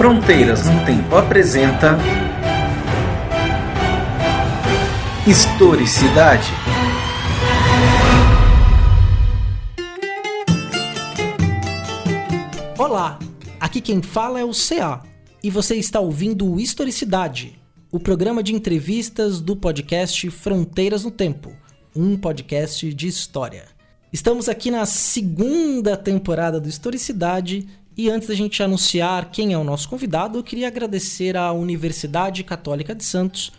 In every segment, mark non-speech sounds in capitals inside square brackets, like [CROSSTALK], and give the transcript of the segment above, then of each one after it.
Fronteiras no Tempo apresenta Historicidade. Olá, aqui quem fala é o CA e você está ouvindo Historicidade, o programa de entrevistas do podcast Fronteiras no Tempo, um podcast de história. Estamos aqui na segunda temporada do Historicidade e antes da gente anunciar quem é o nosso convidado, eu queria agradecer à Universidade Católica de Santos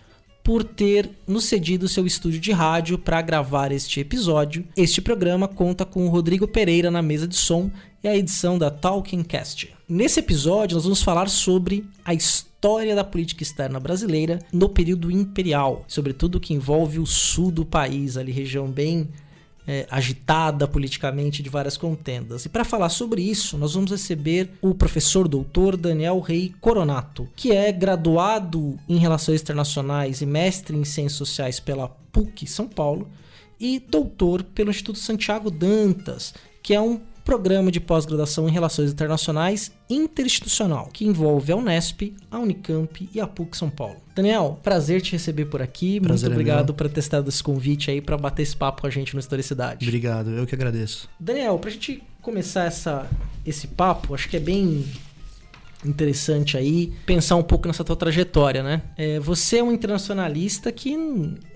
por ter nos cedido seu estúdio de rádio para gravar este episódio. Este programa conta com o Rodrigo Pereira na mesa de som e a edição da Talking Cast. Nesse episódio, nós vamos falar sobre a história da política externa brasileira no período imperial, sobretudo que envolve o sul do país, ali região bem é, agitada politicamente de várias contendas. E para falar sobre isso, nós vamos receber o professor doutor Daniel Rei Coronato, que é graduado em Relações Internacionais e mestre em Ciências Sociais pela PUC São Paulo e doutor pelo Instituto Santiago Dantas, que é um programa de pós-graduação em Relações Internacionais interinstitucional, que envolve a Unesp, a Unicamp e a PUC São Paulo. Daniel, prazer te receber por aqui. Prazer Muito é obrigado meu. por ter estado esse convite aí para bater esse papo com a gente no Historicidade. Obrigado, eu que agradeço. Daniel, pra gente começar essa, esse papo, acho que é bem interessante aí pensar um pouco nessa tua trajetória, né? É, você é um internacionalista que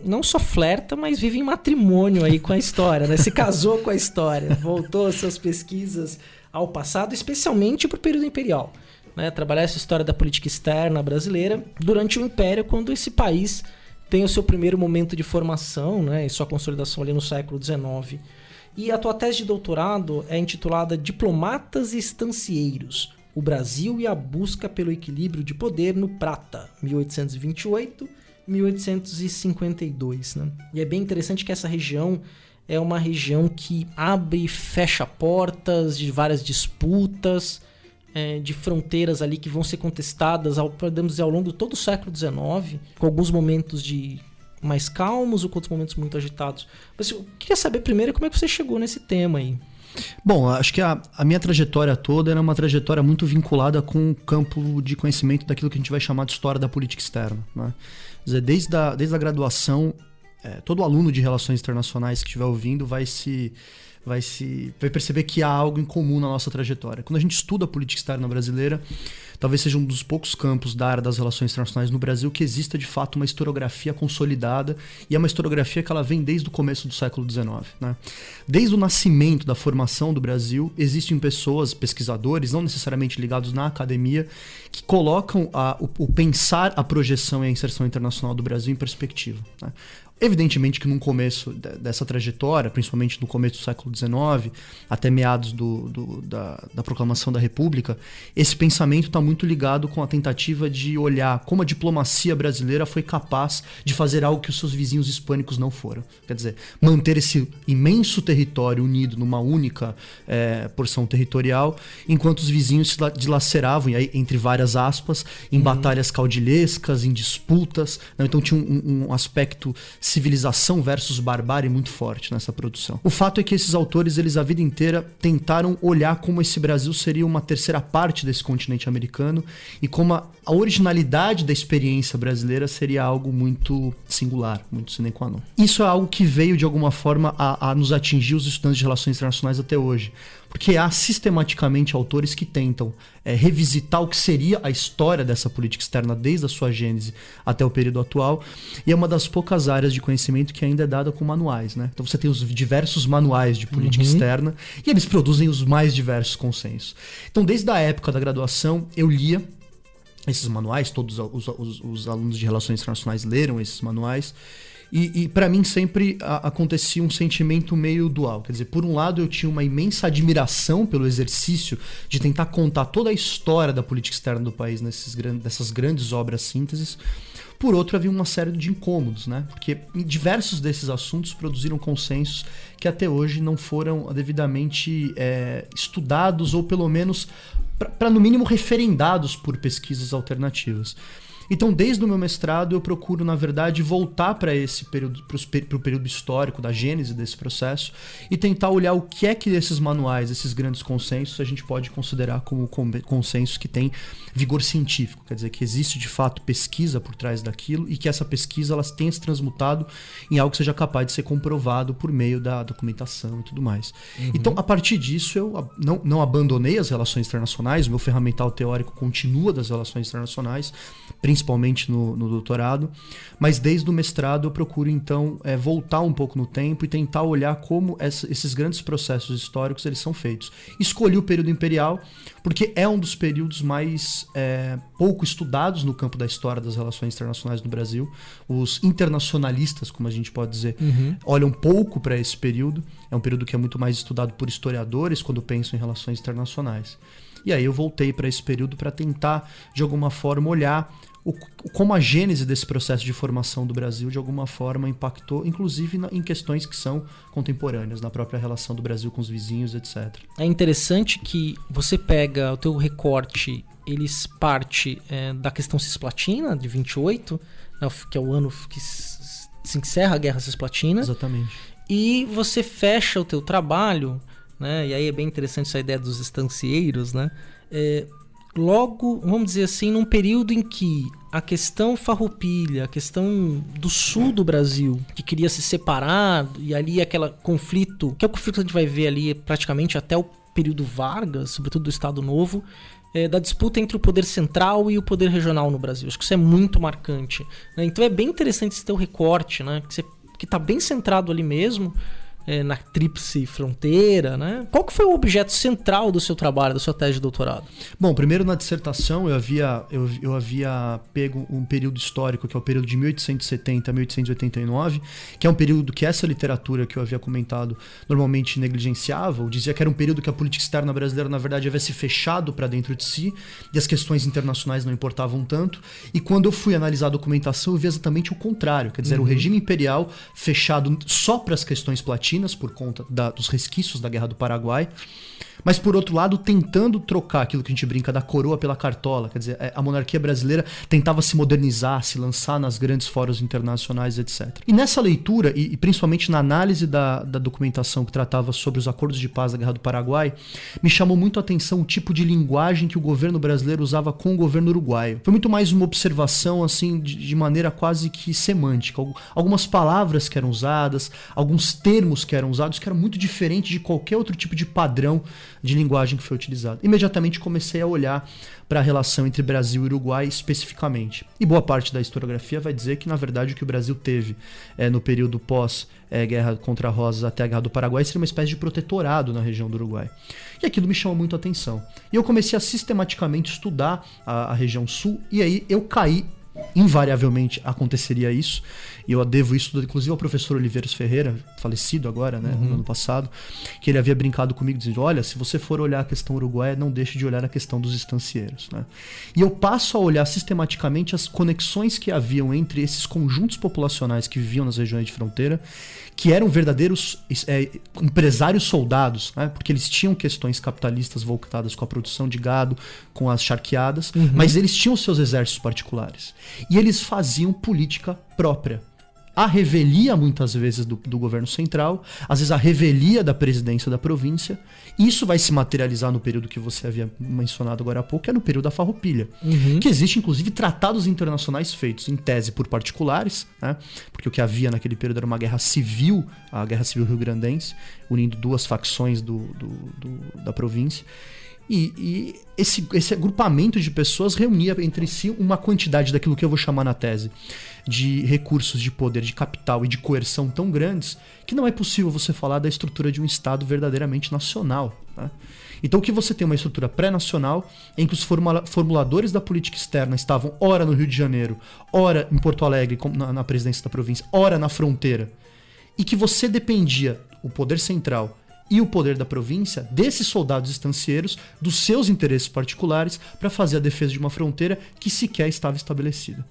não só flerta, mas vive em matrimônio aí com a história, né? Se casou com a história, voltou suas pesquisas ao passado, especialmente pro período imperial. Né? Trabalhar essa história da política externa brasileira durante o Império, quando esse país tem o seu primeiro momento de formação né? e sua consolidação ali no século XIX. E a tua tese de doutorado é intitulada Diplomatas e Estancieiros: O Brasil e a Busca pelo Equilíbrio de Poder no Prata, 1828-1852. Né? E é bem interessante que essa região é uma região que abre e fecha portas de várias disputas, é, de fronteiras ali que vão ser contestadas, ao, podemos dizer, ao longo de todo o século XIX, com alguns momentos de mais calmos ou com outros momentos muito agitados. Mas eu queria saber primeiro como é que você chegou nesse tema aí. Bom, acho que a, a minha trajetória toda era uma trajetória muito vinculada com o campo de conhecimento daquilo que a gente vai chamar de história da política externa. Né? Quer dizer, desde a, desde a graduação, é, todo aluno de relações internacionais que estiver ouvindo vai se vai se vai perceber que há algo em comum na nossa trajetória. Quando a gente estuda a política externa brasileira, talvez seja um dos poucos campos da área das relações internacionais no Brasil que exista de fato uma historiografia consolidada e é uma historiografia que ela vem desde o começo do século XIX. Né? Desde o nascimento da formação do Brasil, existem pessoas, pesquisadores, não necessariamente ligados na academia, que colocam a- o, o pensar a projeção e a inserção internacional do Brasil em perspectiva. né? Evidentemente que no começo de- dessa trajetória, principalmente no começo do século XIX, até meados do- do- da, da proclamação da República, esse pensamento está muito ligado com a tentativa de olhar como a diplomacia brasileira foi capaz de fazer algo que os seus vizinhos hispânicos não foram. Quer dizer, manter esse imenso território unido numa única eh, porção territorial, enquanto os vizinhos se la- dilaceravam, e aí, entre várias aspas, em batalhas caudilhescas, em disputas. né? Então tinha um, um aspecto civilização versus barbárie muito forte nessa produção. O fato é que esses autores, eles a vida inteira tentaram olhar como esse Brasil seria uma terceira parte desse continente americano e como a, a originalidade da experiência brasileira seria algo muito singular, muito sine qua non. Isso é algo que veio de alguma forma a, a nos atingir os estudantes de relações internacionais até hoje. Porque há sistematicamente autores que tentam é, revisitar o que seria a história dessa política externa desde a sua gênese até o período atual, e é uma das poucas áreas de conhecimento que ainda é dada com manuais. Né? Então você tem os diversos manuais de política externa e eles produzem os mais diversos consensos. Então, desde a época da graduação, eu lia esses manuais, todos os, os- os alunos de relações internacionais leram esses manuais. E, e para mim sempre a- acontecia um sentimento meio dual. Quer dizer, por um lado eu tinha uma imensa admiração pelo exercício de tentar contar toda a história da política externa do país nesses, nessas grandes obras sínteses. Por outro, havia uma série de incômodos, né? Porque diversos desses assuntos produziram consensos que até hoje não foram devidamente é, estudados ou pelo menos para no mínimo referendados por pesquisas alternativas. Então, desde o meu mestrado, eu procuro, na verdade, voltar para esse período, para o período histórico da gênese desse processo e tentar olhar o que é que esses manuais, esses grandes consensos, a gente pode considerar como consensos que têm vigor científico, quer dizer que existe de fato pesquisa por trás daquilo e que essa pesquisa elas tenha se transmutado em algo que seja capaz de ser comprovado por meio da documentação e tudo mais. Uhum. Então, a partir disso, eu não, não abandonei as relações internacionais, o meu ferramental teórico continua das relações internacionais, principalmente no, no doutorado, mas desde o mestrado eu procuro então é, voltar um pouco no tempo e tentar olhar como essa, esses grandes processos históricos eles são feitos. Escolhi o período imperial porque é um dos períodos mais é, pouco estudados no campo da história das relações internacionais no Brasil. Os internacionalistas, como a gente pode dizer, uhum. olham pouco para esse período. É um período que é muito mais estudado por historiadores quando pensam em relações internacionais. E aí eu voltei para esse período para tentar, de alguma forma, olhar o, como a gênese desse processo de formação do Brasil de alguma forma impactou, inclusive na, em questões que são contemporâneas, na própria relação do Brasil com os vizinhos, etc. É interessante que você pega o teu recorte, eles parte é, da questão cisplatina de 28, né, que é o ano que se encerra a Guerra Cisplatina. Exatamente. E você fecha o teu trabalho, né? E aí é bem interessante essa ideia dos estancieiros, né? É, logo, vamos dizer assim, num período em que a questão farroupilha, a questão do sul do Brasil, que queria se separar, e ali aquele conflito, que é o conflito que a gente vai ver ali praticamente até o período Vargas, sobretudo do Estado Novo, é, da disputa entre o poder central e o poder regional no Brasil. Acho que isso é muito marcante. Né? Então é bem interessante esse teu recorte, né? que está bem centrado ali mesmo é, na tríplice fronteira, né? Qual que foi o objeto central do seu trabalho, da sua tese de doutorado? Bom, primeiro na dissertação eu havia, eu, eu havia pego um período histórico, que é o período de 1870 a 1889, que é um período que essa literatura que eu havia comentado normalmente negligenciava, ou dizia que era um período que a política externa brasileira, na verdade, havia se fechado para dentro de si, e as questões internacionais não importavam tanto. E quando eu fui analisar a documentação, eu vi exatamente o contrário, quer dizer, uhum. o regime imperial fechado só para as questões platinas por conta da, dos resquícios da Guerra do Paraguai mas por outro lado tentando trocar aquilo que a gente brinca da coroa pela cartola, quer dizer, é, a monarquia brasileira tentava se modernizar, se lançar nas grandes fóruns internacionais, etc. E nessa leitura, e, e principalmente na análise da, da documentação que tratava sobre os acordos de paz da Guerra do Paraguai, me chamou muito a atenção o tipo de linguagem que o governo brasileiro usava com o governo uruguaio. Foi muito mais uma observação, assim, de, de maneira quase que semântica. Algumas palavras que eram usadas, alguns termos que eram usados que eram muito diferentes de qualquer outro tipo de padrão de linguagem que foi utilizado. Imediatamente comecei a olhar para a relação entre Brasil e Uruguai especificamente. E boa parte da historiografia vai dizer que, na verdade, o que o Brasil teve é, no período pós-guerra é, contra Rosas até a Guerra do Paraguai seria uma espécie de protetorado na região do Uruguai. E aquilo me chamou muito a atenção. E eu comecei a sistematicamente estudar a, a região sul, e aí eu caí invariavelmente aconteceria isso. E eu devo isso, inclusive, ao professor Oliveiros Ferreira, falecido agora, né, uhum. no ano passado, que ele havia brincado comigo dizendo: Olha, se você for olhar a questão uruguaia, não deixe de olhar a questão dos estancieiros. Né? E eu passo a olhar sistematicamente as conexões que haviam entre esses conjuntos populacionais que viviam nas regiões de fronteira que eram verdadeiros é, empresários soldados, né? porque eles tinham questões capitalistas voltadas com a produção de gado, com as charqueadas, uhum. mas eles tinham seus exércitos particulares. E eles faziam política própria a revelia, muitas vezes, do, do, governo central, às vezes a revelia da presidência da província. Isso vai se materializar no período que você havia mencionado agora há pouco, que é no período da farroupilha. Uhum. Que existe, inclusive, tratados internacionais feitos, em tese, por particulares, né? porque o que havia naquele período era uma guerra civil, a Guerra Civil Rio-Grandense, unindo duas facções do, do, da província. E, e, esse, esse agrupamento de pessoas reunia entre si uma quantidade daquilo que eu vou chamar na tese de recursos de poder, de capital e de coerção tão grandes que não é possível você falar da estrutura de um Estado verdadeiramente nacional. Né? Então, o que você tem uma estrutura pré-nacional em que os formuladores da política externa estavam ora no Rio de Janeiro, ora em Porto Alegre, na, na presidência da província, ora na fronteira, e que você dependia, o poder central e o poder da província, desses soldados estancieiros, dos seus interesses particulares, para fazer a defesa de uma fronteira que sequer estava estabelecida.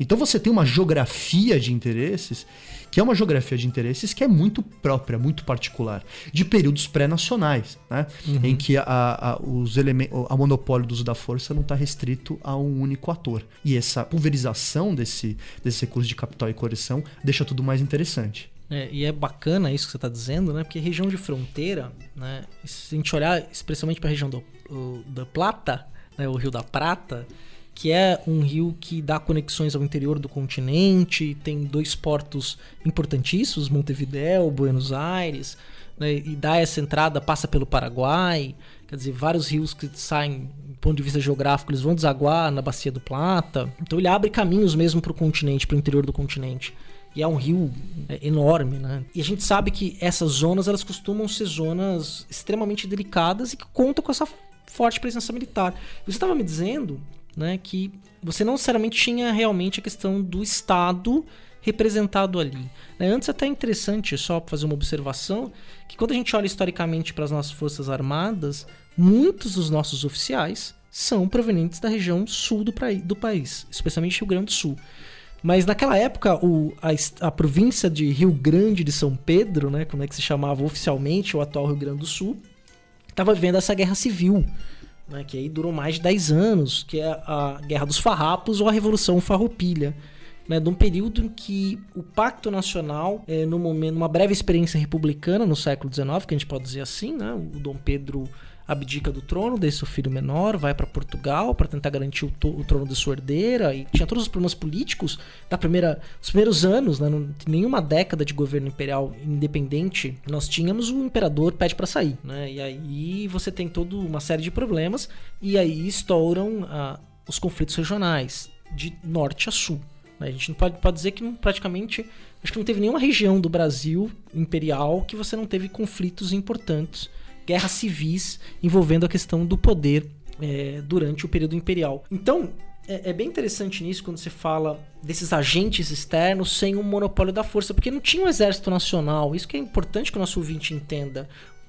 Então você tem uma geografia de interesses que é uma geografia de interesses que é muito própria, muito particular, de períodos pré-nacionais, né? Uhum. em que a, a, os a monopólio do uso da força não está restrito a um único ator. E essa pulverização desse, desse recurso de capital e coerção deixa tudo mais interessante. É, e é bacana isso que você está dizendo, né? Porque região de fronteira, né? Se a gente olhar especialmente para a região do, da Plata, né? o Rio da Prata, que é um rio que dá conexões ao interior do continente, tem dois portos importantíssimos, Montevideo, Buenos Aires, né, e dá essa entrada, passa pelo Paraguai, quer dizer, vários rios que saem, do ponto de vista geográfico, eles vão desaguar na Bacia do Plata. Então ele abre caminhos mesmo para o continente, para o interior do continente. E é um rio é, enorme, né? E a gente sabe que essas zonas, elas costumam ser zonas extremamente delicadas e que contam com essa forte presença militar. Você estava me dizendo né, que você não necessariamente tinha realmente a questão do Estado representado ali. Né? Antes até é interessante, só fazer uma observação, que quando a gente olha historicamente para as nossas Forças Armadas, muitos dos nossos oficiais são provenientes da região sul do, do país, especialmente Rio Grande do Sul. Mas naquela época, o, a, a, província de Rio Grande de São Pedro, né, como é que se chamava oficialmente o atual Rio Grande do Sul, estava vivendo essa guerra civil né, que aí durou mais de 10 anos, que é a Guerra dos Farrapos ou a Revolução Farroupilha. Né, de um período em que o Pacto Nacional, é, no momento, uma breve experiência republicana no século XIX, que a gente pode dizer assim, né, o Dom Pedro abdica do trono, deixa o filho menor, vai para Portugal para tentar garantir o, o, trono de sua herdeira e tinha todos os problemas políticos da primeira, os primeiros anos, né, não, nenhuma década de governo imperial independente, nós tínhamos o imperador pede para sair, né, e aí você tem toda uma série de problemas e aí estouram ah, os conflitos regionais de norte a sul. Né. A gente não pode, pode dizer que não, praticamente acho que não teve nenhuma região do Brasil imperial que você não teve conflitos importantes guerras civis envolvendo a questão do poder é, durante o período imperial. Então, é, é, bem interessante nisso quando você fala desses agentes externos sem um monopólio da força, porque não tinha um exército nacional. Isso que é importante que o nosso ouvinte entenda.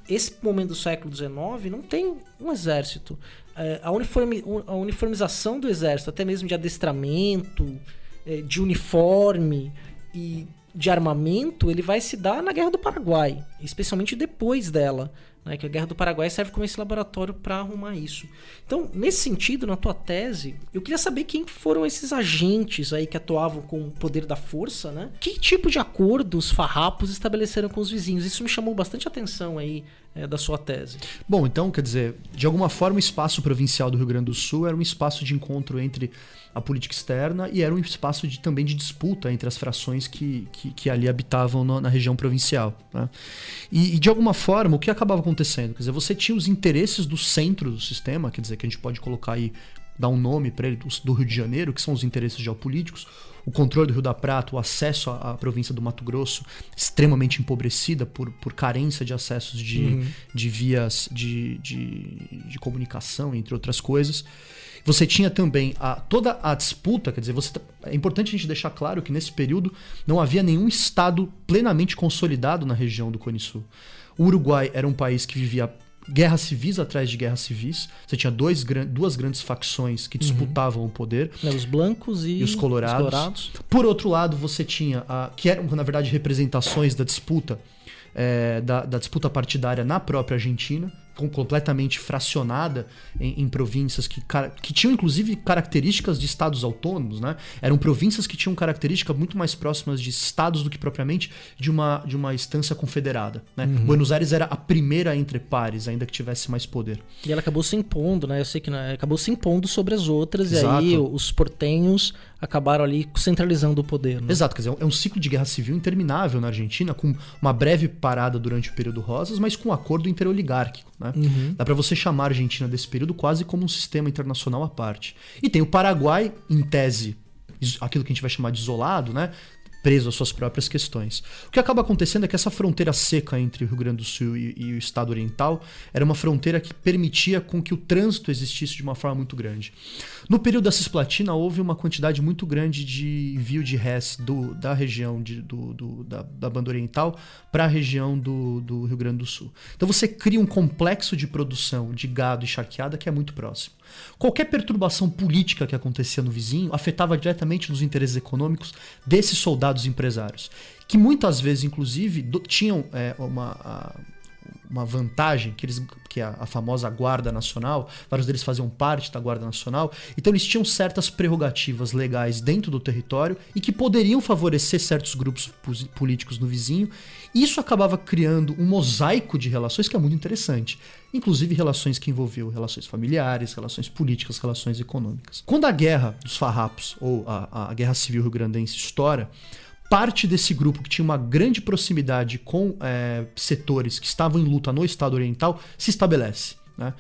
Esse momento do século XIX não tem um exército. É, a, uniformi, a uniformização do exército, até mesmo de adestramento, é, de uniforme e de armamento, ele vai se dar na Guerra do Paraguai, especialmente depois dela né, que a Guerra do Paraguai serve como esse laboratório para arrumar isso. Então, nesse sentido, na tua tese, eu queria saber quem foram esses agentes aí que atuavam com o poder da força, né? Que tipo de acordo os farrapos estabeleceram com os vizinhos? Isso me chamou bastante atenção aí é, da sua tese. Bom, então, quer dizer, de alguma forma o espaço provincial do Rio Grande do Sul era um espaço de encontro entre a política externa e era um espaço de, também de disputa entre as frações que, que, que ali habitavam no, na região provincial. Né? E, e, de alguma forma, o que acabava acontecendo? Quer dizer, você tinha os interesses do centro do sistema, quer dizer, que a gente pode colocar aí, dar um nome para ele, do Rio de Janeiro, que são os interesses geopolíticos, o controle do Rio da Prata, o acesso à, à, província do Mato Grosso, extremamente empobrecida por, por carência de acessos de, uhum. de vias de, de, de, comunicação, entre outras coisas. Você tinha também a, toda a disputa, quer dizer, você, é importante a gente deixar claro que nesse período não havia nenhum Estado plenamente consolidado na região do Cone Sul. O Uruguai era um país que vivia guerras civis atrás de guerras civis. Você tinha dois, duas grandes facções que uhum. disputavam uhum. o poder. É, os blancos e, e os, colorados. os, colorados. Por outro lado, você tinha, a, que eram, na verdade, representações da disputa, é, da, da disputa partidária na própria Argentina completamente fracionada em, em províncias que, que, tinham inclusive características de estados autônomos, né? Eram províncias que tinham características muito mais próximas de estados do que propriamente de uma, de uma instância confederada. Né? Uhum. Buenos Aires era a primeira entre pares, ainda que tivesse mais poder. E ela acabou se impondo, né? Eu sei que né? acabou se impondo sobre as outras, Exato. e aí os portenhos acabaram ali centralizando o poder. Né? Exato, quer dizer, é um ciclo de guerra civil interminável na Argentina, com uma breve parada durante o período Rosas, mas com um acordo interoligárquico. Né? Uhum. Dá para você chamar a Argentina desse período quase como um sistema internacional à parte. E tem o Paraguai, em tese, aquilo que a gente vai chamar de isolado, né? preso às suas próprias questões. O que acaba acontecendo é que essa fronteira seca entre o Rio Grande do Sul e, e, o Estado Oriental era uma fronteira que permitia com que o trânsito existisse de uma forma muito grande. No período da Cisplatina, houve uma quantidade muito grande de envio de res do, da região de, do, do, da, da banda oriental para a região do, do Rio Grande do Sul. Então você cria um complexo de produção de gado e charqueada que é muito próximo. Qualquer perturbação política que acontecia no vizinho afetava diretamente nos interesses econômicos desses soldados empresários, que muitas vezes, inclusive, do, tinham é, uma, a, uma vantagem, que, eles, que a, a, famosa Guarda Nacional, vários deles faziam parte da Guarda Nacional, então eles tinham certas prerrogativas legais dentro do território e que poderiam favorecer certos grupos políticos no vizinho. Isso acabava criando um mosaico de relações que é muito interessante, inclusive relações que envolviam relações familiares, relações políticas, relações econômicas. Quando a Guerra dos Farrapos, ou a, a Guerra Civil Rio-Grandense, estoura, parte desse grupo que tinha uma grande proximidade com é, setores que estavam em luta no Estado Oriental se estabelece. Né?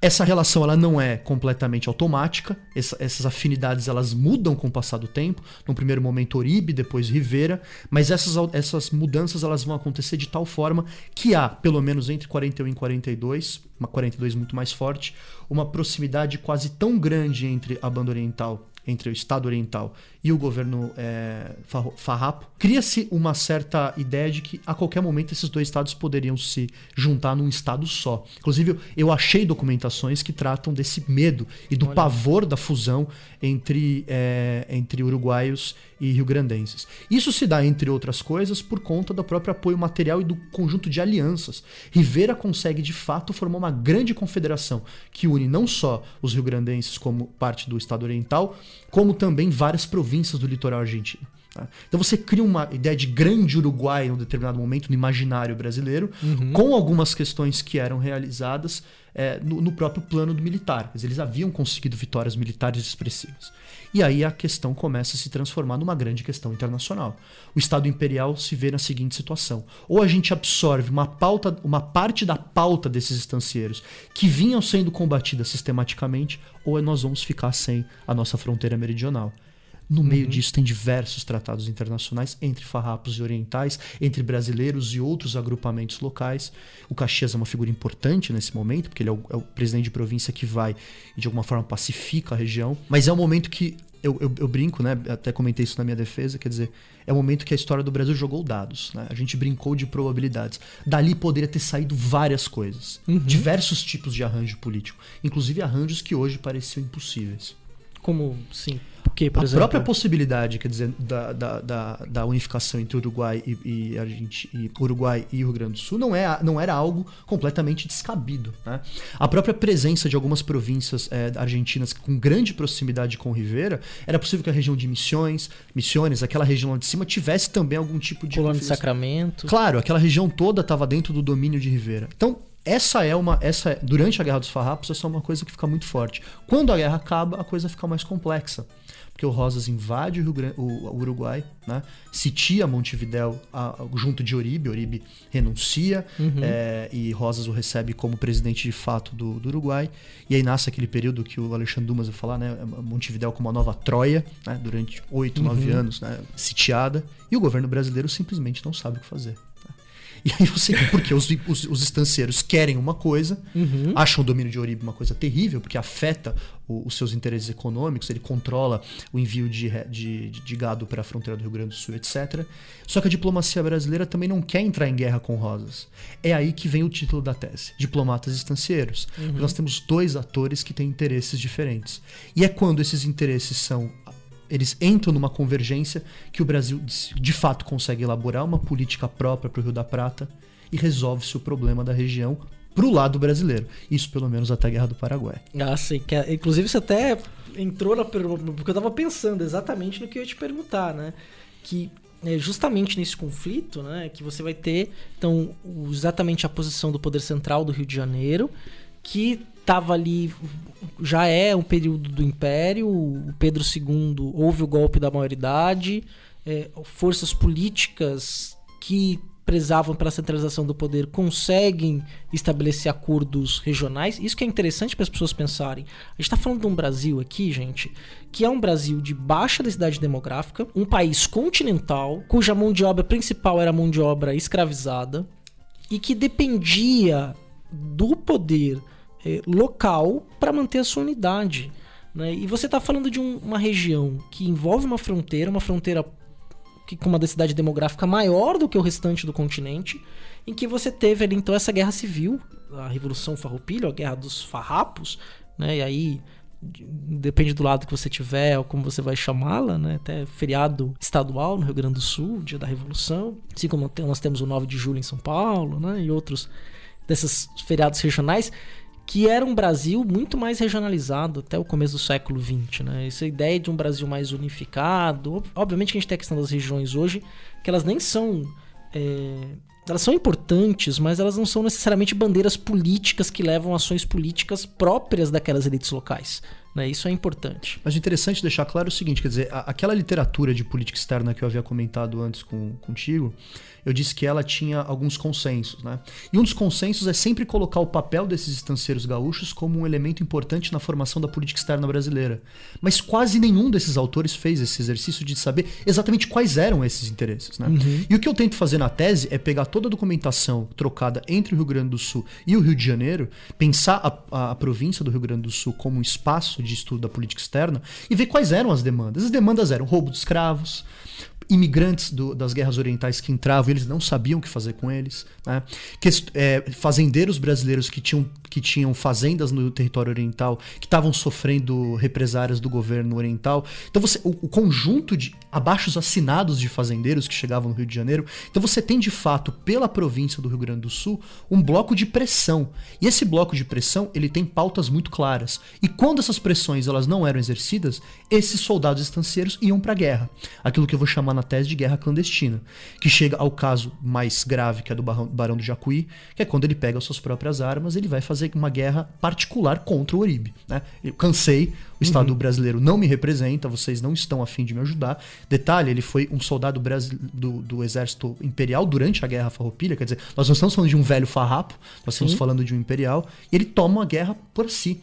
Essa relação ela não é completamente automática, essa, essas afinidades elas mudam com o passar do tempo. No primeiro momento Oribe, depois Rivera, mas essas, essas mudanças elas vão acontecer de tal forma que há, pelo menos entre 41 e 42, uma 42 muito mais forte, uma proximidade quase tão grande entre a banda oriental entre o Estado Oriental e o governo é, farrapo, cria-se uma certa ideia de que a qualquer momento esses dois estados poderiam se juntar num estado só. Inclusive, eu achei documentações que tratam desse medo e do Olha. pavor da fusão entre, é, entre uruguaios e rio-grandenses. Isso se dá, entre outras coisas, por conta do próprio apoio material e do conjunto de alianças. Rivera consegue, de fato, formar uma grande confederação que une não só os rio-grandenses como parte do Estado Oriental, como também várias províncias do litoral argentino. Tá? Então você cria uma ideia de grande Uruguai em um determinado momento no imaginário brasileiro, uhum. com algumas questões que eram realizadas é, no, no, próprio plano do militar. Dizer, eles haviam conseguido vitórias militares expressivas. E aí a questão começa a se transformar numa grande questão internacional. O Estado Imperial se vê na seguinte situação: ou a gente absorve uma pauta, uma parte da pauta desses estancieiros que vinham sendo combatidas sistematicamente, ou nós vamos ficar sem a nossa fronteira meridional. No meio uhum. disso tem diversos tratados internacionais entre farrapos e orientais, entre brasileiros e outros agrupamentos locais. O Caxias é uma figura importante nesse momento, porque ele é o, é o presidente de província que vai e de alguma forma pacifica a região. Mas é um momento que eu, eu, eu, brinco, né? Até comentei isso na minha defesa, quer dizer, é o momento que a história do Brasil jogou dados, né? A gente brincou de probabilidades. Dali poderia ter saído várias coisas. Uhum. Diversos tipos de arranjo político. Inclusive arranjos que hoje pareciam impossíveis. Como, sim, que, por a exemplo? própria possibilidade, quer dizer, da, da, da, da unificação entre Uruguai e, e, Argentina, e Uruguai e Rio Grande do Sul não, é, não era algo completamente descabido. Né? A própria presença de algumas províncias é, argentinas com grande proximidade com Rivera, era possível que a região de Missões, Missões, aquela região lá de cima, tivesse também algum tipo de. Colônia de Sacramento. Claro, aquela região toda estava dentro do domínio de Rivera. Então, essa é uma essa é, durante a guerra dos farrapos essa é uma coisa que fica muito forte quando a guerra acaba a coisa fica mais complexa porque o Rosas invade o, Grande, o, Uruguai, né? sitia Montevidéu a, junto de Oribe, Oribe renuncia uhum. é, e Rosas o recebe como presidente de fato do, do, Uruguai. E aí nasce aquele período que o Alexandre Dumas vai falar, né? Montevidéu como uma nova Troia, né? durante oito, uhum. nove anos, né? sitiada, e o governo brasileiro simplesmente não sabe o que fazer. E aí você. Porque os, os, os estancieiros querem uma coisa, uhum. acham o domínio de Oribe uma coisa terrível, porque afeta o, os seus interesses econômicos, ele controla o envio de, de, de gado para a fronteira do Rio Grande do Sul, etc. Só que a diplomacia brasileira também não quer entrar em guerra com Rosas. É aí que vem o título da tese: Diplomatas Estancieiros. Uhum. Nós temos dois atores que têm interesses diferentes. E é quando esses interesses são eles entram numa convergência que o Brasil de fato consegue elaborar uma política própria para o Rio da Prata e resolve-se o problema da região para o lado brasileiro. Isso pelo menos até a Guerra do Paraguai. Ah, sim. Que, é, inclusive você até entrou na pergunta, porque eu estava pensando exatamente no que eu ia te perguntar, né? Que é justamente nesse conflito, né, que você vai ter então exatamente a posição do poder central do Rio de Janeiro, que estava ali, já é um período do Império, o Pedro II houve o golpe da maioridade, é, forças políticas que prezavam pela centralização do poder conseguem estabelecer acordos regionais. Isso que é interessante para as pessoas pensarem. A gente está falando de um Brasil aqui, gente, que é um Brasil de baixa densidade demográfica, um país continental, cuja mão de obra principal era mão de obra escravizada e que dependia do poder é, local para manter a sua unidade. Né? E você está falando de um, uma região que envolve uma fronteira, uma fronteira que, com uma densidade demográfica maior do que o restante do continente, em que você teve ali então essa guerra civil, a Revolução Farroupilha, a Guerra dos Farrapos, né? E aí depende do lado que você tiver ou como você vai chamá-la, né? Até feriado estadual no Rio Grande do Sul, dia da Revolução, assim como nós temos o 9 de julho em São Paulo, né? E outros desses feriados regionais que era um Brasil muito mais regionalizado até o começo do século XX, né? Essa ideia de um Brasil mais unificado, obviamente que a gente tem a questão das regiões hoje, que elas nem são é, elas são importantes, mas elas não são necessariamente bandeiras políticas que levam ações políticas próprias daquelas elites locais. Né? Isso é importante. Mas é interessante deixar claro o seguinte: quer dizer, aquela literatura de política externa que eu havia comentado antes com, contigo, eu disse que ela tinha alguns consensos. Né? E um dos consensos é sempre colocar o papel desses estanceiros gaúchos como um elemento importante na formação da política externa brasileira. Mas quase nenhum desses autores fez esse exercício de saber exatamente quais eram esses interesses. Né? Uhum. E o que eu tento fazer na tese é pegar toda a documentação trocada entre o Rio Grande do Sul e o Rio de Janeiro, pensar a, a, a província do Rio Grande do Sul como um espaço de estudo da política externa e ver quais eram as demandas. As demandas eram roubo de escravos, imigrantes do, das guerras orientais que entravam, eles não sabiam o que fazer com eles. Né? Que, é, fazendeiros brasileiros que tinham, que tinham fazendas no território oriental, que estavam sofrendo represárias do governo oriental. Então você, o, o conjunto de abaixos assinados de fazendeiros que chegavam no Rio de Janeiro. Então você tem de fato, pela província do Rio Grande do Sul, um bloco de pressão. E esse bloco de pressão, ele tem pautas muito claras. E quando essas pressões elas não eram exercidas, esses soldados estancieiros iam para a guerra. Aquilo que eu vou chamar na tese de guerra clandestina, que chega ao caso mais grave, que é do Barão do Jacuí, que é quando ele pega as suas próprias armas, ele vai fazer uma guerra particular contra o Oribe. Né? Eu cansei, o Estado uhum. brasileiro não me representa, vocês não estão afim de me ajudar. Detalhe, ele foi um soldado do, do exército imperial durante a Guerra Farroupilha, quer dizer, nós não estamos falando de um velho farrapo, nós estamos Sim. falando de um imperial, e ele toma a guerra por si.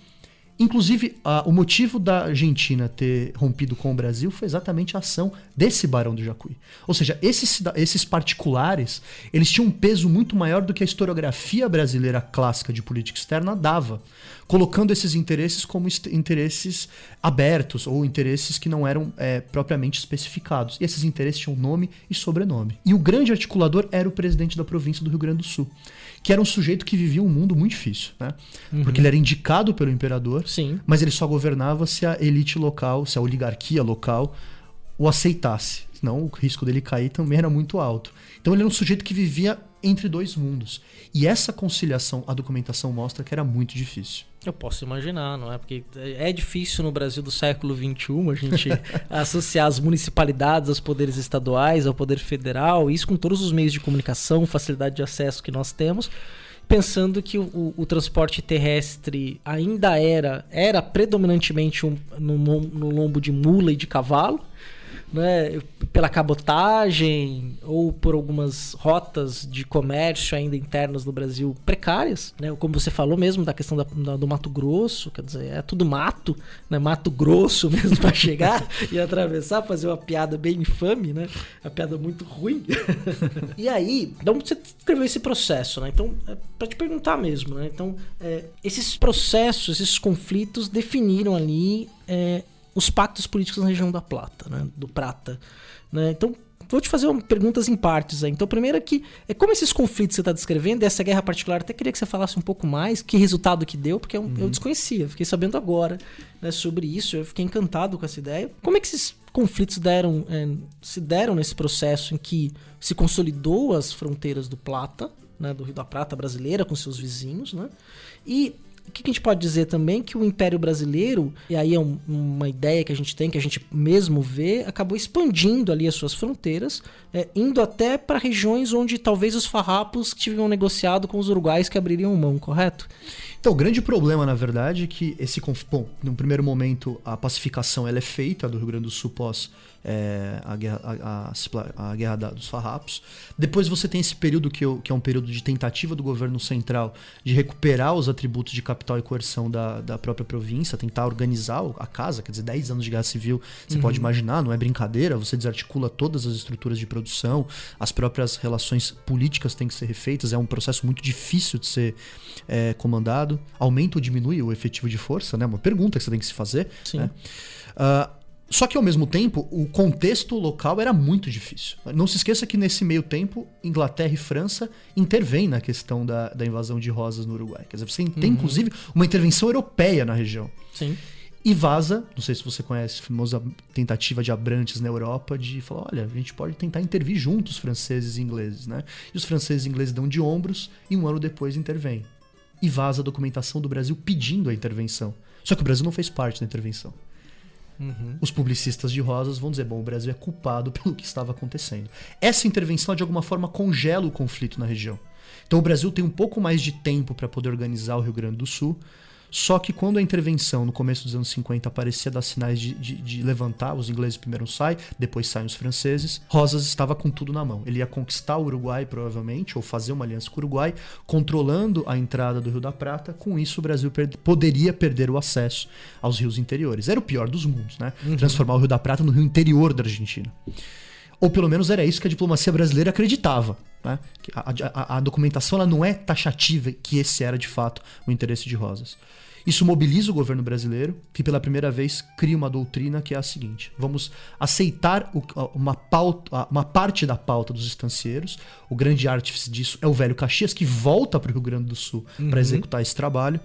Inclusive, o motivo da Argentina ter rompido com o Brasil foi exatamente a ação desse Barão do Jacuí. Ou seja, esses, esses particulares, eles tinham um peso muito maior do que a historiografia brasileira clássica de política externa dava, colocando esses interesses como interesses abertos ou interesses que não eram é, propriamente especificados. E esses interesses tinham nome e sobrenome. E o grande articulador era o presidente da província do Rio Grande do Sul que era um sujeito que vivia um mundo muito difícil, né? Uhum. Porque ele era indicado pelo imperador, Sim. mas ele só governava se a elite local, se a oligarquia local o aceitasse. Senão o risco dele cair também era muito alto. Então ele era um sujeito que vivia entre dois mundos. E essa conciliação, a documentação mostra que era muito difícil. Eu posso imaginar, não é? Porque é difícil no Brasil do século XXI a gente [LAUGHS] associar as municipalidades aos poderes estaduais, ao poder federal, isso com todos os meios de comunicação, facilidade de acesso que nós temos pensando que o, o, transporte terrestre ainda era era predominantemente um, no, no, lombo de mula e de cavalo né, pela cabotagem ou por algumas rotas de comércio ainda internas no Brasil precárias, né, como você falou mesmo da questão da, da, do Mato Grosso, quer dizer, é tudo mato, né, mato grosso [LAUGHS] mesmo para chegar [LAUGHS] e atravessar, fazer uma piada bem infame, né, uma piada muito ruim. [LAUGHS] e aí, então você escreveu esse processo, né, então, é para te perguntar mesmo, né, então, é, esses processos, esses conflitos definiram ali é, os pactos políticos na região da Plata, né? do Prata. Né? Então, vou te fazer perguntas em partes aí. Então, primeiro aqui, é como esses conflitos que você está descrevendo, essa guerra particular, até queria que você falasse um pouco mais, que resultado que deu, porque eu, uhum. eu desconhecia, fiquei sabendo agora né, sobre isso, eu fiquei encantado com essa ideia. Como é que esses conflitos deram, é, se deram nesse processo em que se consolidou as fronteiras do Plata, né, do Rio da Prata brasileira com seus vizinhos, né? E o que a gente pode dizer também que o Império Brasileiro, e aí é um, uma ideia que a gente tem, que a gente mesmo vê, acabou expandindo ali as suas fronteiras, é, indo até para regiões onde talvez os farrapos tinham negociado com os uruguais que abririam mão, correto? Então, o grande problema, na verdade, é que esse bom, no primeiro momento a pacificação ela é feita do Rio Grande do Sul pós é, a guerra, a, a, a guerra da, dos farrapos. Depois você tem esse período que, eu, que, é um período de tentativa do governo central de recuperar os atributos de capital e coerção da, da própria província, tentar organizar a casa, quer dizer, 10 anos de guerra civil, você uhum. pode imaginar, não é brincadeira, você desarticula todas as estruturas de produção, as próprias relações políticas têm que ser refeitas, é um processo muito difícil de ser é, comandado. Aumenta ou diminui o efetivo de força, né? Uma pergunta que você tem que se fazer. Sim. Né? Uh, só que ao mesmo tempo, o contexto local era muito difícil. Não se esqueça que nesse meio tempo, Inglaterra e França intervêm na questão da, da invasão de rosas no Uruguai. Quer dizer, você tem uhum. inclusive uma intervenção europeia na região. Sim. E vaza, não sei se você conhece a famosa tentativa de Abrantes na Europa de falar, olha, a gente pode tentar intervir juntos, franceses e ingleses, né? E os franceses e ingleses dão de ombros e um ano depois intervêm. E vaza a documentação do Brasil pedindo a intervenção. Só que o Brasil não fez parte da intervenção. Uhum. Os publicistas de Rosas vão dizer: bom, o Brasil é culpado [LAUGHS] pelo que estava acontecendo. Essa intervenção, de alguma forma, congela o conflito na região. Então, o Brasil tem um pouco mais de tempo para poder organizar o Rio Grande do Sul, só que quando a intervenção no começo dos anos 50 parecia dar sinais de, de, de, levantar, os ingleses primeiro saem, depois saem os franceses, Rosas estava com tudo na mão. Ele ia conquistar o Uruguai, provavelmente, ou fazer uma aliança com o Uruguai, controlando a entrada do Rio da Prata. Com isso, o Brasil poderia perder o acesso aos rios interiores. Era o pior dos mundos, né? Uhum. Transformar o Rio da Prata no rio interior da Argentina. Ou pelo menos era isso que a diplomacia brasileira acreditava. Né? A, a, a documentação ela não é taxativa que esse era de fato o interesse de Rosas. Isso mobiliza o governo brasileiro, que pela primeira vez cria uma doutrina que é a seguinte: vamos aceitar uma, pauta, uma parte da pauta dos estancieiros. O grande artífice disso é o velho Caxias, que volta para o Rio Grande do Sul uhum. para executar esse trabalho.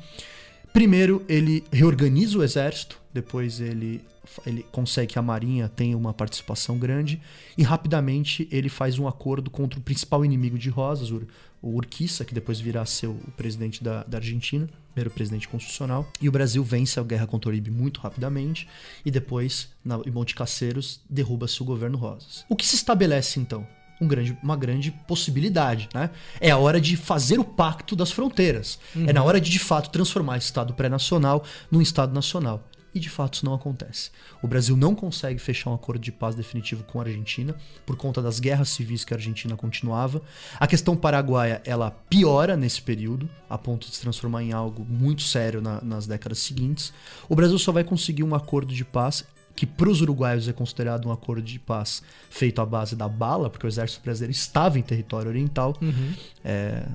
Primeiro, ele reorganiza o exército, depois ele ele consegue que a Marinha tenha uma participação grande e rapidamente ele faz um acordo contra o principal inimigo de Rosas, o, Urquiza, que depois virá a ser o presidente da, da Argentina, primeiro presidente constitucional. E o Brasil vence a guerra contra o Uribe muito rapidamente e depois, na, em Monte Caceiros, derruba-se o governo Rosas. O que se estabelece então? Um grande, uma grande possibilidade, né? É a hora de fazer o pacto das fronteiras. Uhum. É na hora de, de fato, transformar esse Estado pré-nacional num Estado nacional e de fato isso não acontece. O Brasil não consegue fechar um acordo de paz definitivo com a Argentina por conta das guerras civis que a Argentina continuava. A questão paraguaia ela piora nesse período, a ponto de se transformar em algo muito sério na, nas décadas seguintes. O Brasil só vai conseguir um acordo de paz que para os uruguaios é considerado um acordo de paz feito à base da bala, porque o exército brasileiro estava em território oriental. Uhum. É,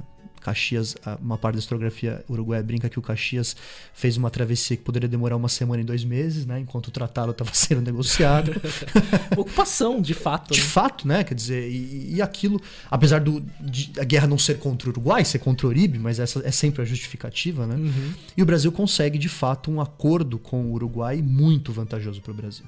Caxias, uma parte da historiografia uruguaia brinca que o Caxias fez uma travessia que poderia demorar uma semana e dois meses, né? Enquanto o tratado estava [LAUGHS] sendo negociado. [LAUGHS] Ocupação, de fato. De né? fato, né? Quer dizer, e, e aquilo, apesar do, de, a guerra não ser contra o Uruguai, ser contra o Uribe, mas essa é sempre a justificativa, né? Uhum. E o Brasil consegue, de fato, um acordo com o Uruguai muito vantajoso para o Brasil.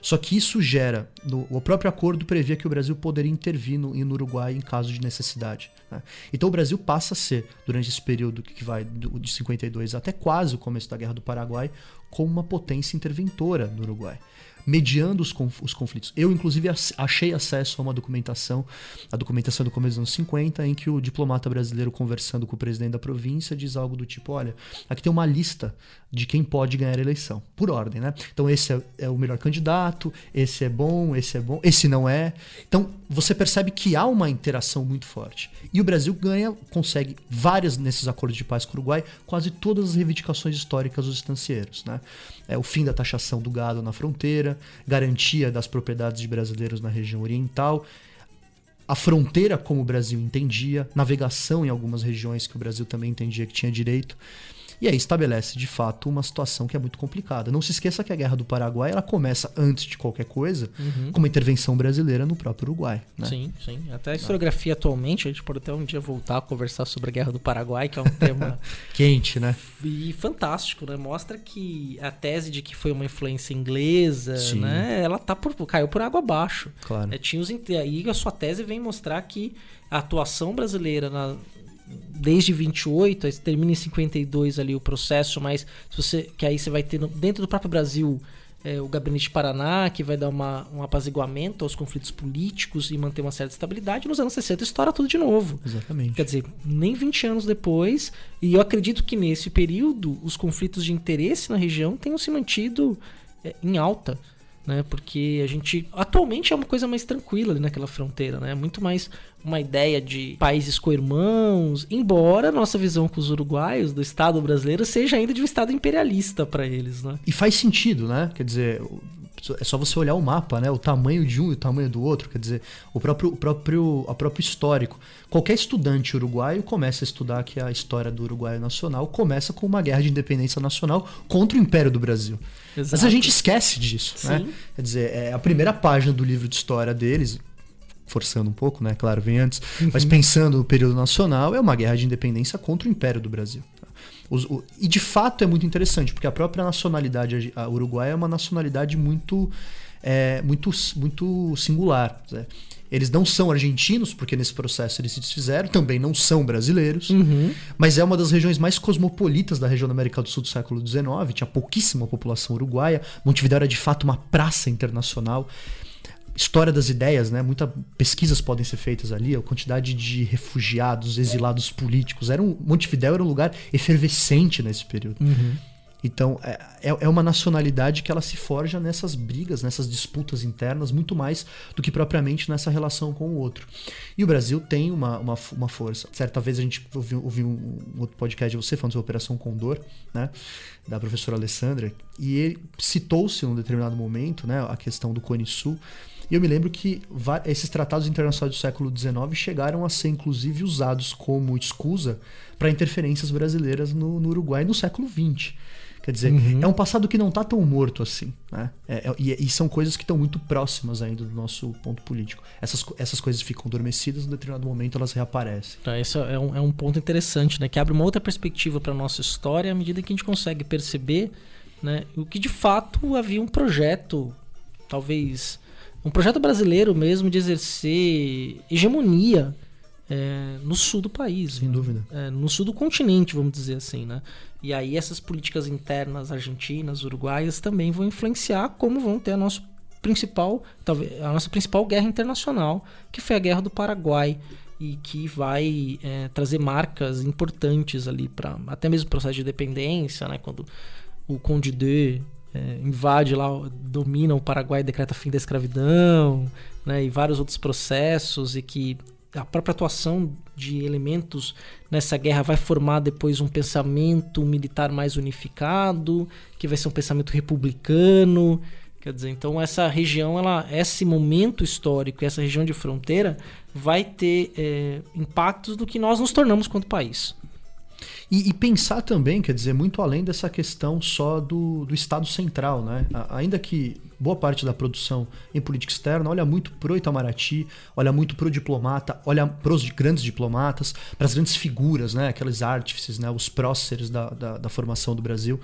Só que isso gera. No, o próprio acordo previa que o Brasil poderia intervir no, no Uruguai em caso de necessidade. Né? Então o Brasil passa a ser, durante esse período que vai de 52 até quase o começo da Guerra do Paraguai, como uma potência interventora no Uruguai mediando os, conf os conflitos. Eu, inclusive, achei acesso a uma documentação, a documentação do começo dos anos 50, em que o diplomata brasileiro, conversando com o presidente da província, diz algo do tipo: olha, aqui tem uma lista de quem pode ganhar a eleição, por ordem, né? Então, esse é, é o melhor candidato, esse é bom, esse é bom, esse não é. Então, você percebe que há uma interação muito forte. E o Brasil ganha, consegue várias nesses acordos de paz com o Uruguai, quase todas as reivindicações históricas dos estancieiros, né? É o fim da taxação do gado na fronteira, garantia das propriedades de brasileiros na região oriental, a fronteira como o Brasil entendia, navegação em algumas regiões que o Brasil também entendia que tinha direito. E aí estabelece de fato uma situação que é muito complicada. Não se esqueça que a Guerra do Paraguai ela começa antes de qualquer coisa uhum. com uma intervenção brasileira no próprio Uruguai. Né? Sim, sim. Até a historiografia atualmente, a gente pode até um dia voltar a conversar sobre a Guerra do Paraguai, que é um tema [LAUGHS] quente, né? E fantástico, né? Mostra que a tese de que foi uma influência inglesa, sim. né? Ela tá por, caiu por água abaixo. Claro. É, tinha os, aí a sua tese vem mostrar que a atuação brasileira na, desde 28, aí termina em 52 ali o processo, mas se você que aí você vai ter dentro do próprio Brasil é, o Gabinete Paraná, que vai dar uma, um apaziguamento aos conflitos políticos e manter uma certa estabilidade. Nos anos 60 estoura tudo de novo. Exatamente. Quer dizer, nem 20 anos depois, e eu acredito que nesse período os conflitos de interesse na região tenham se mantido é, em alta né? Porque a gente atualmente é uma coisa mais tranquila ali naquela fronteira, né? Muito mais uma ideia de países co-irmãos, embora nossa visão com os uruguaios do Estado brasileiro seja ainda de um Estado imperialista para eles, né? E faz sentido, né? Quer dizer, é só você olhar o mapa, né? O tamanho de um e o tamanho do outro, quer dizer, o próprio, o próprio, o próprio histórico. Qualquer estudante uruguaio começa a estudar que a história do Uruguai nacional começa com uma guerra de independência nacional contra o Império do Brasil. Exato. Mas a gente esquece disso, né? Sim. né? Quer dizer, é a primeira página do livro de história deles, forçando um pouco, né? Claro, vem antes, uhum. mas pensando no período nacional, é uma guerra de independência contra o Império do Brasil. Os, o, e de fato é muito interessante, porque a própria nacionalidade a uruguaia é uma nacionalidade muito, é, muito, muito singular. Né? Eles não são argentinos, porque nesse processo eles se desfizeram, também não são brasileiros, Uhum. mas é uma das regiões mais cosmopolitas da região da América do Sul do século XIX, tinha pouquíssima população uruguaia, Montevideo era de fato uma praça internacional. História das ideias, né? Muitas pesquisas podem ser feitas ali, a quantidade de refugiados, exilados políticos. Era um, Montevideo era um lugar efervescente nesse período. Então, é, é é uma nacionalidade que ela se forja nessas brigas, nessas disputas internas, muito mais do que propriamente nessa relação com o outro. E o Brasil tem uma, uma, uma força. Certa vez a gente ouviu, ouviu um, um outro podcast de você falando sobre a Operação Condor, né? Da professora Alessandra, e ele citou-se num determinado momento, né? A questão do Cone Sul. E eu me lembro que esses tratados internacionais do século XIX chegaram a ser, inclusive, usados como escusa para interferências brasileiras no, no Uruguai no século XX. Quer dizer, é um passado que não está tão morto assim. Né? É- é- e, e são coisas que estão muito próximas ainda do nosso ponto político. Essas, essas coisas ficam adormecidas, em determinado momento elas reaparecem. Tá, esse é um, é um ponto interessante, né? Que abre uma outra perspectiva para nossa história à medida que a gente consegue perceber, né? O que de fato havia um projeto, talvez um projeto brasileiro mesmo de exercer hegemonia é, no sul do país, Sem né? dúvida. É, no sul do continente, vamos dizer assim, né? E aí essas políticas internas argentinas, uruguaias também vão influenciar como vão ter a nossa principal, talvez a nossa principal guerra internacional, que foi a guerra do Paraguai e que vai é, trazer marcas importantes ali para até mesmo o processo de independência, né? Quando o Conde de é, invade lá, domina o Paraguai, decreta fim da escravidão, né? E vários outros processos e que a própria atuação de elementos nessa guerra vai formar depois um pensamento militar mais unificado, que vai ser um pensamento republicano. Quer dizer, então essa região, ela, esse momento histórico, essa região de fronteira, vai ter é, impactos do que nós nos tornamos quanto país. E, e pensar também, quer dizer, muito além dessa questão só do, do Estado central, né? Ainda que boa parte da produção em política externa olha muito pro Itamaraty, olha muito pro diplomata, olha pros de- grandes diplomatas, para as grandes figuras, né? Aqueles artífices, né? Os próceres da, da, da formação do Brasil.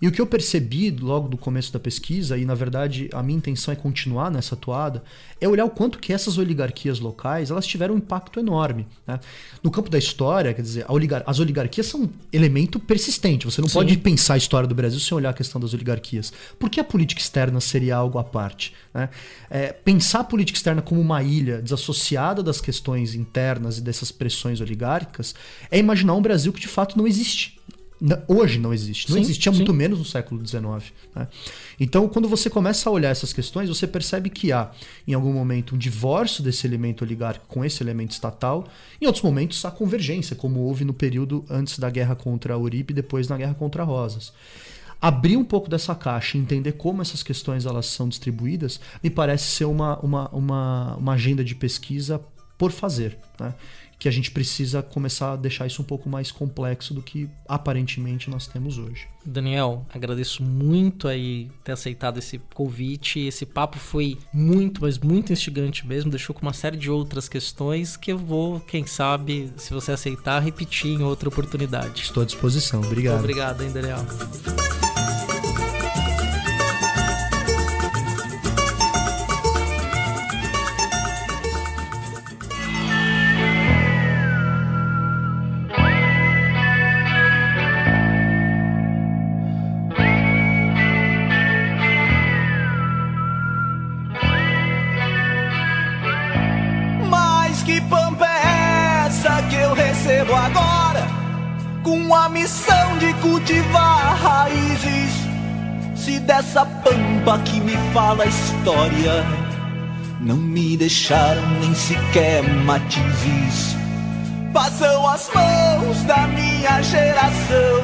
E o que eu percebi logo do começo da pesquisa, e na verdade a minha intenção é continuar nessa toada, é olhar o quanto que essas oligarquias locais elas tiveram um impacto enorme. né? No campo da história, quer dizer, oligar- as oligarquias são um elemento persistente. Você não Sim. pode pensar a história do Brasil sem olhar a questão das oligarquias. Por que a política externa seria algo à parte? né? É, pensar a política externa como uma ilha desassociada das questões internas e dessas pressões oligárquicas é imaginar um Brasil que de fato não existe. Hoje não existe. Não Sim, existia sim. muito menos no século XIX. né? Então, quando você começa a olhar essas questões, você percebe que há, em algum momento, um divórcio desse elemento oligárquico com esse elemento estatal. Em outros momentos, há convergência, como houve no período antes da guerra contra a Uribe e depois na guerra contra Rosas. Abrir um pouco dessa caixa e entender como essas questões elas são distribuídas, me parece ser uma, uma, uma, uma agenda de pesquisa por fazer. Né? Que a gente precisa começar a deixar isso um pouco mais complexo do que aparentemente nós temos hoje. Daniel, agradeço muito aí ter aceitado esse convite. Esse papo foi muito, mas muito instigante mesmo. Deixou com uma série de outras questões que eu vou, quem sabe, se você aceitar, repetir em outra oportunidade. Estou à disposição. Obrigado. Obrigado, hein, Daniel. Se dessa pampa que me fala a história, não me deixaram nem sequer matizes. Passam as mãos da minha geração.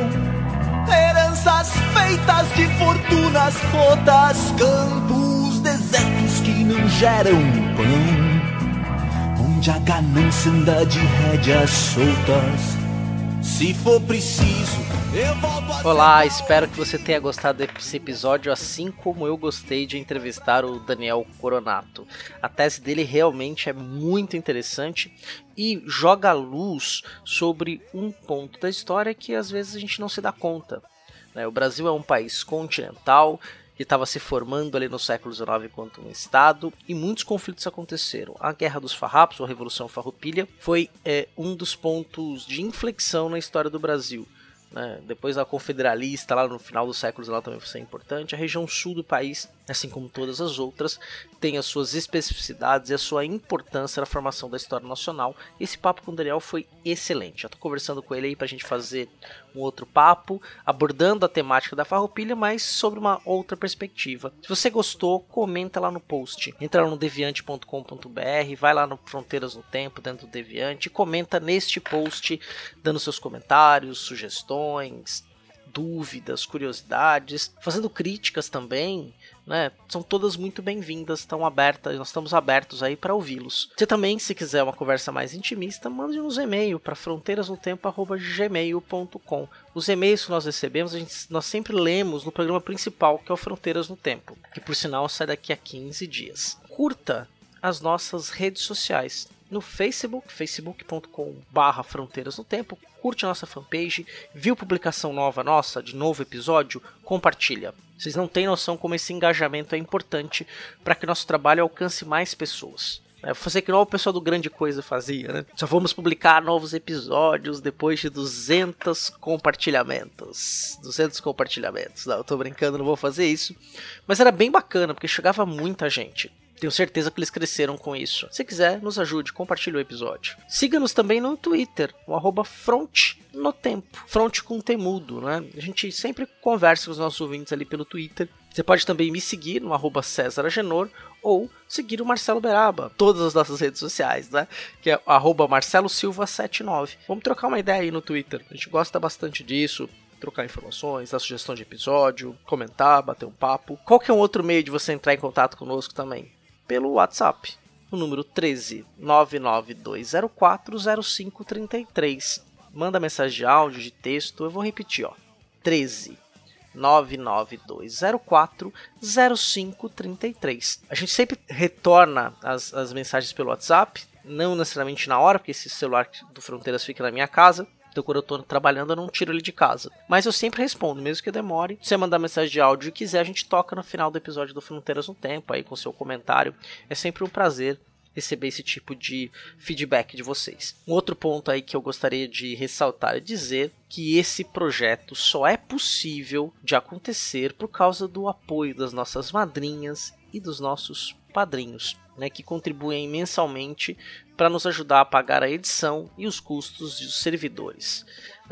Heranças feitas de fortunas rotas, campos desertos que não geram pão onde a ganância anda de rédeas soltas. Se for preciso, eu volto a Olá, espero que você tenha gostado desse episódio assim como eu gostei de entrevistar o Daniel Coronato. A tese dele realmente é muito interessante e joga luz sobre um ponto da história que às vezes a gente não se dá conta. né? O Brasil é um país continental que estava se formando ali no século XIX enquanto um estado e muitos conflitos aconteceram. A Guerra dos Farrapos, ou a Revolução Farroupilha, foi é, um dos pontos de inflexão na história do Brasil. né? Depois da Confederalista, lá no final do século XIX também foi importante. A região sul do país, assim como todas as outras, tem as suas especificidades e a sua importância na formação da história nacional. Esse papo com o Daniel foi excelente. Já estou conversando com ele aí para a gente fazer um outro papo, abordando a temática da farroupilha, mas sobre uma outra perspectiva. Se você gostou, comenta lá no post. Entra lá no deviante.com.br, vai lá no Fronteiras no Tempo, dentro do Deviante, comenta neste post, dando seus comentários, sugestões, dúvidas, curiosidades, fazendo críticas também, né? São todas muito bem-vindas, estão abertas, nós estamos abertos aí para ouvi-los. Você também, se quiser uma conversa mais intimista, mande-nos e-mail para fronteirasnotempo@gmail.com. Os e-mails que nós recebemos, a gente, nós sempre lemos no programa principal, que é o Fronteiras no Tempo, que por sinal sai daqui a 15 dias. Curta as nossas redes sociais no Facebook, facebook.com barra Fronteiras no Tempo, curte a nossa fanpage, viu publicação nova nossa, de novo episódio, compartilha. Vocês não têm noção como esse engajamento é importante para que nosso trabalho alcance mais pessoas. É, fazer que igual o pessoal do Grande Coisa fazia, né? Só vamos publicar novos episódios depois de 200 compartilhamentos. 200 compartilhamentos. Não, eu tô brincando, não vou fazer isso. Mas era bem bacana, porque chegava muita gente. Tenho certeza que eles cresceram com isso. Se quiser, nos ajude, compartilhe o episódio. Siga-nos também no Twitter, o arroba Front no. Front com temudo, né? A gente sempre conversa com os nossos ouvintes ali pelo Twitter. Você pode também me seguir no arroba César Agenor ou seguir o Marcelo Beraba, todas as nossas redes sociais, né? Que é arroba Marcelo Silva79. Vamos trocar uma ideia aí no Twitter. A gente gosta bastante disso trocar informações, dar sugestão de episódio, comentar, bater um papo. Qual que é um outro meio de você entrar em contato conosco também? Pelo WhatsApp, o número 13 99204 0533. Manda mensagem de áudio, de texto, eu vou repetir, ó. 13 99204 0533. A gente sempre retorna as, as mensagens pelo WhatsApp, não necessariamente na hora, porque esse celular do Fronteiras fica na minha casa. Então, quando eu tô trabalhando, eu não tiro ele de casa. Mas eu sempre respondo, mesmo que demore. Se você mandar mensagem de áudio e quiser, a gente toca no final do episódio do Fronteiras no Tempo, aí com seu comentário. É sempre um prazer receber esse tipo de feedback de vocês. Um outro ponto aí que eu gostaria de ressaltar é dizer que esse projeto só é possível de acontecer por causa do apoio das nossas madrinhas e dos nossos padrinhos, né, que contribuem mensalmente para nos ajudar a pagar a edição e os custos dos servidores.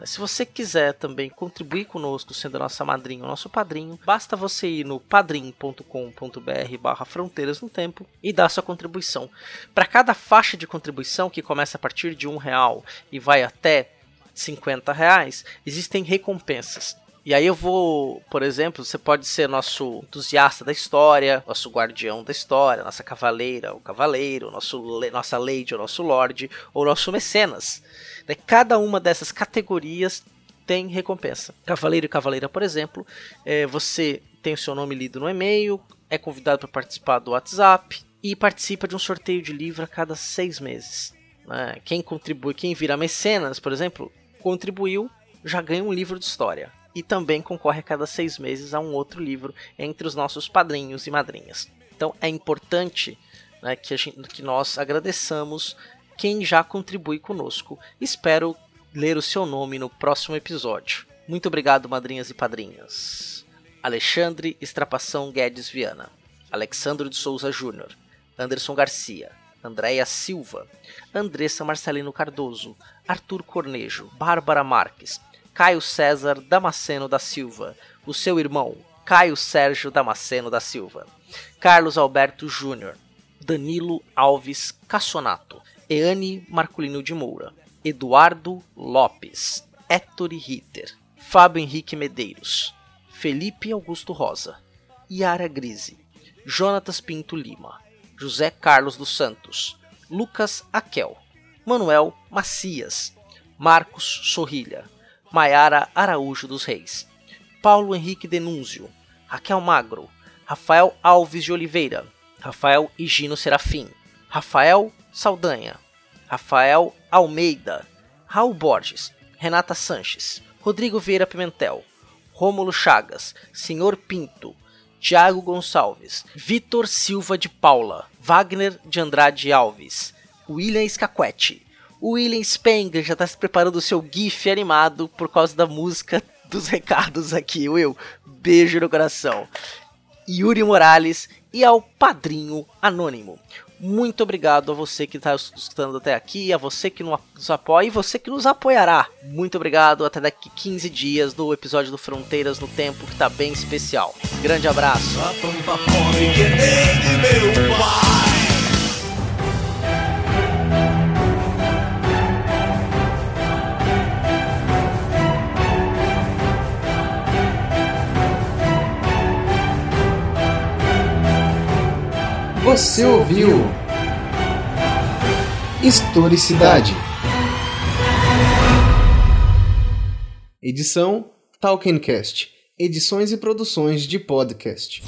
Se você quiser também contribuir conosco, sendo nossa madrinha ou nosso padrinho, basta você ir no padrim.com.br barra fronteiras no tempo e dar sua contribuição. Para cada faixa de contribuição, que começa a partir de um real e vai até 50 reais, existem recompensas. E aí eu vou, por exemplo, você pode ser nosso entusiasta da história, nosso guardião da história, nossa cavaleira, o cavaleiro, nosso, nossa lady, o nosso lord, ou nosso mecenas. Né? Cada uma dessas categorias tem recompensa. Cavaleiro e cavaleira, por exemplo, é, você tem o seu nome lido no e-mail, é convidado para participar do WhatsApp e participa de um sorteio de livro a cada seis meses. Né? Quem contribui, quem vira mecenas, por exemplo, contribuiu, já ganha um livro de história e também concorre a cada seis meses a um outro livro entre os nossos padrinhos e madrinhas. Então é importante né, que, gente, que nós agradeçamos quem já contribui conosco. Espero ler o seu nome no próximo episódio. Muito obrigado, madrinhas e padrinhas. Alexandre Estrapação Guedes Viana, Alexandro de Souza Júnior, Anderson Garcia, Andréia Silva, Andressa Marcelino Cardoso, Arthur Cornejo, Bárbara Marques, Caio César Damasceno da Silva, o seu irmão, Caio Sérgio Damasceno da Silva, Carlos Alberto Júnior, Danilo Alves Cassonato, Eane Marculino de Moura, Eduardo Lopes, Ettore Ritter, Fábio Henrique Medeiros, Felipe Augusto Rosa, Yara Grise, Jonatas Pinto Lima, José Carlos dos Santos, Lucas Aquel, Manuel Macias, Marcos Sorrilha, Maiara Araújo dos Reis, Paulo Henrique Denúnzio, Raquel Magro, Rafael Alves de Oliveira, Rafael Higino Serafim, Rafael Saldanha, Rafael Almeida, Raul Borges, Renata Sanches, Rodrigo Vieira Pimentel, Rômulo Chagas, Senhor Pinto, Tiago Gonçalves, Vitor Silva de Paula, Wagner de Andrade Alves, William Scaquetti, William Spengler já está se preparando o seu GIF animado por causa da música dos recados aqui, Will. Beijo no coração. Yuri Morales e ao Padrinho Anônimo. Muito obrigado a você que está escutando até aqui, a você que nos apoia e você que nos apoiará. Muito obrigado, até daqui 15 dias do episódio do Fronteiras no Tempo, que está bem especial. Grande abraço. Você ouviu Historicidade. Edição Talkencast. Edições e produções de podcast.